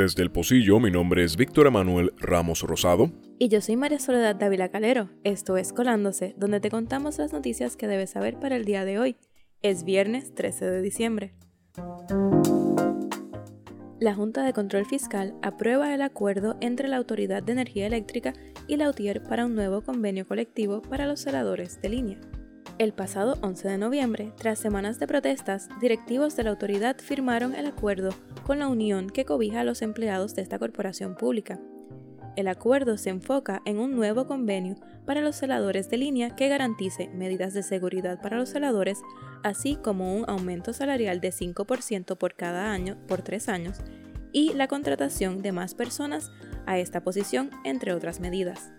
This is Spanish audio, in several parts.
Desde el Pocillo, mi nombre es Víctor Emanuel Ramos Rosado. Y yo soy María Soledad Dávila Calero. Esto es Colándose, donde te contamos las noticias que debes saber para el día de hoy. Es viernes 13 de diciembre. La Junta de Control Fiscal aprueba el acuerdo entre la Autoridad de Energía Eléctrica y la UTIER para un nuevo convenio colectivo para los celadores de línea. El pasado 11 de noviembre, tras semanas de protestas, directivos de la autoridad firmaron el acuerdo con la unión que cobija a los empleados de esta corporación pública. El acuerdo se enfoca en un nuevo convenio para los celadores de línea que garantice medidas de seguridad para los celadores, así como un aumento salarial de 5% por cada año por tres años y la contratación de más personas a esta posición, entre otras medidas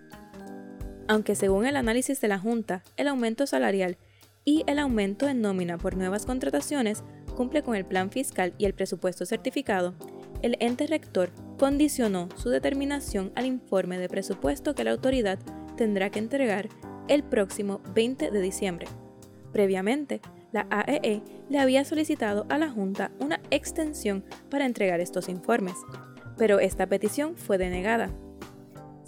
aunque según el análisis de la Junta, el aumento salarial y el aumento en nómina por nuevas contrataciones cumple con el plan fiscal y el presupuesto certificado, el ente rector condicionó su determinación al informe de presupuesto que la autoridad tendrá que entregar el próximo 20 de diciembre. Previamente, la AEE e le había solicitado a la Junta una extensión para entregar estos informes, pero esta petición fue denegada,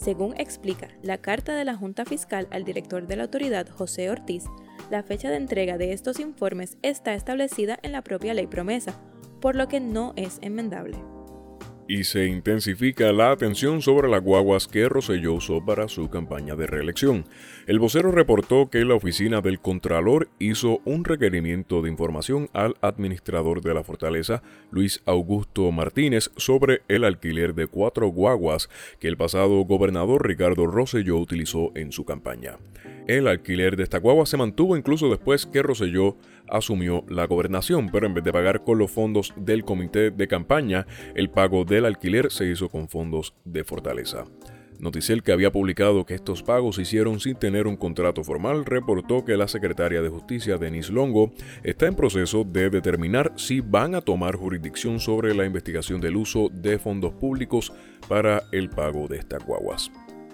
según explica la carta de la Junta Fiscal al director de la autoridad, José Ortiz, la fecha de entrega de estos informes está establecida en la propia ley promesa, por lo que no es enmendable y se intensifica la atención sobre las guaguas que Rosselló usó para su campaña de reelección. El vocero reportó que la oficina del Contralor hizo un requerimiento de información al administrador de la fortaleza, Luis Augusto Martínez, sobre el alquiler de cuatro guaguas que el pasado gobernador Ricardo Rosselló utilizó en su campaña. El alquiler de esta guagua se mantuvo incluso después que Rosselló asumió la gobernación, pero en vez de pagar con los fondos del comité de campaña, el pago del alquiler se hizo con fondos de Fortaleza. Noticiel, que había publicado que estos pagos se hicieron sin tener un contrato formal, reportó que la secretaria de Justicia, Denise Longo, está en proceso de determinar si van a tomar jurisdicción sobre la investigación del uso de fondos públicos para el pago de estas guaguas.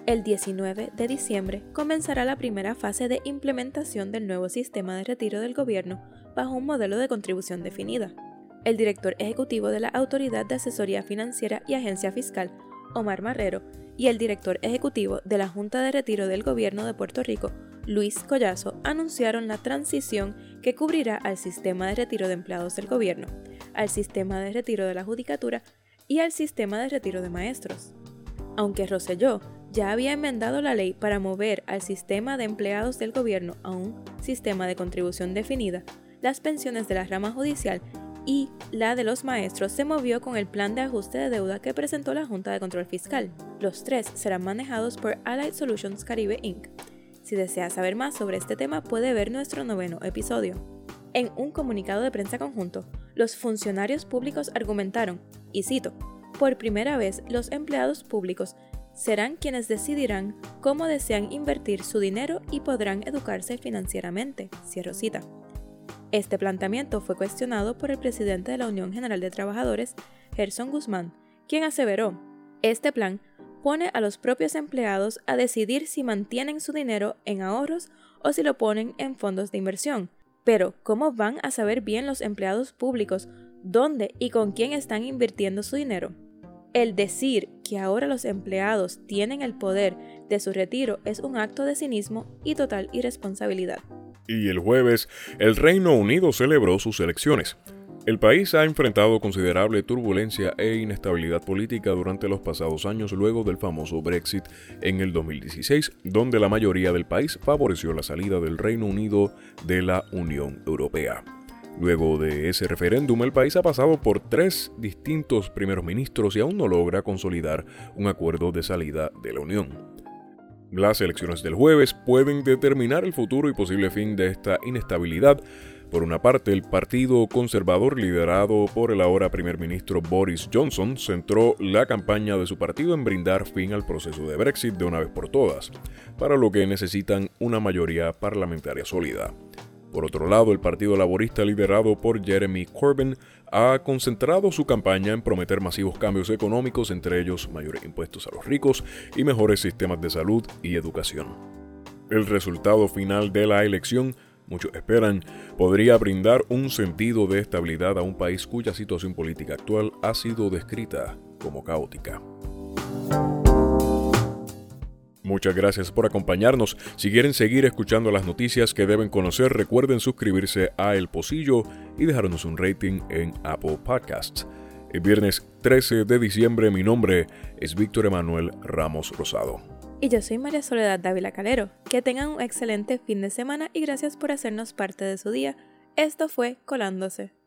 El 19 de diciembre comenzará la primera fase de implementación del nuevo sistema de retiro del gobierno bajo un modelo de contribución definida. El director ejecutivo de la Autoridad de Asesoría Financiera y Agencia Fiscal, Omar Marrero, y el director ejecutivo de la Junta de Retiro del Gobierno de Puerto Rico, Luis Collazo, anunciaron la transición que cubrirá al sistema de retiro de empleados del gobierno, al sistema de retiro de la Judicatura y al sistema de retiro de maestros. Aunque Rosselló ya había enmendado la ley para mover al sistema de empleados del gobierno a un sistema de contribución definida, las pensiones de la rama judicial y la de los maestros se movió con el plan de ajuste de deuda que presentó la Junta de Control Fiscal. Los tres serán manejados por Allied Solutions Caribe Inc. Si desea saber más sobre este tema puede ver nuestro noveno episodio. En un comunicado de prensa conjunto, los funcionarios públicos argumentaron, y cito, por primera vez los empleados públicos serán quienes decidirán cómo desean invertir su dinero y podrán educarse financieramente. Cierro cita. Este planteamiento fue cuestionado por el presidente de la Unión General de Trabajadores, Gerson Guzmán, quien aseveró, este plan pone a los propios empleados a decidir si mantienen su dinero en ahorros o si lo ponen en fondos de inversión. Pero, ¿cómo van a saber bien los empleados públicos dónde y con quién están invirtiendo su dinero? El decir que ahora los empleados tienen el poder de su retiro es un acto de cinismo y total irresponsabilidad. Y el jueves, el Reino Unido celebró sus elecciones. El país ha enfrentado considerable turbulencia e inestabilidad política durante los pasados años luego del famoso Brexit en el 2016, donde la mayoría del país favoreció la salida del Reino Unido de la Unión Europea. Luego de ese referéndum, el país ha pasado por tres distintos primeros ministros y aún no logra consolidar un acuerdo de salida de la Unión. Las elecciones del jueves pueden determinar el futuro y posible fin de esta inestabilidad. Por una parte, el Partido Conservador, liderado por el ahora primer ministro Boris Johnson, centró la campaña de su partido en brindar fin al proceso de Brexit de una vez por todas, para lo que necesitan una mayoría parlamentaria sólida. Por otro lado, el Partido Laborista liderado por Jeremy Corbyn ha concentrado su campaña en prometer masivos cambios económicos, entre ellos mayores impuestos a los ricos y mejores sistemas de salud y educación. El resultado final de la elección muchos esperan, podría brindar un sentido de estabilidad a un país cuya situación política actual ha sido descrita como caótica. Muchas gracias por acompañarnos. Si quieren seguir escuchando las noticias que deben conocer, recuerden suscribirse a El Pocillo y dejarnos un rating en Apple Podcasts. El viernes 13 de diciembre mi nombre es Víctor Emanuel Ramos Rosado. Y yo soy María Soledad Dávila Calero. Que tengan un excelente fin de semana y gracias por hacernos parte de su día. Esto fue Colándose.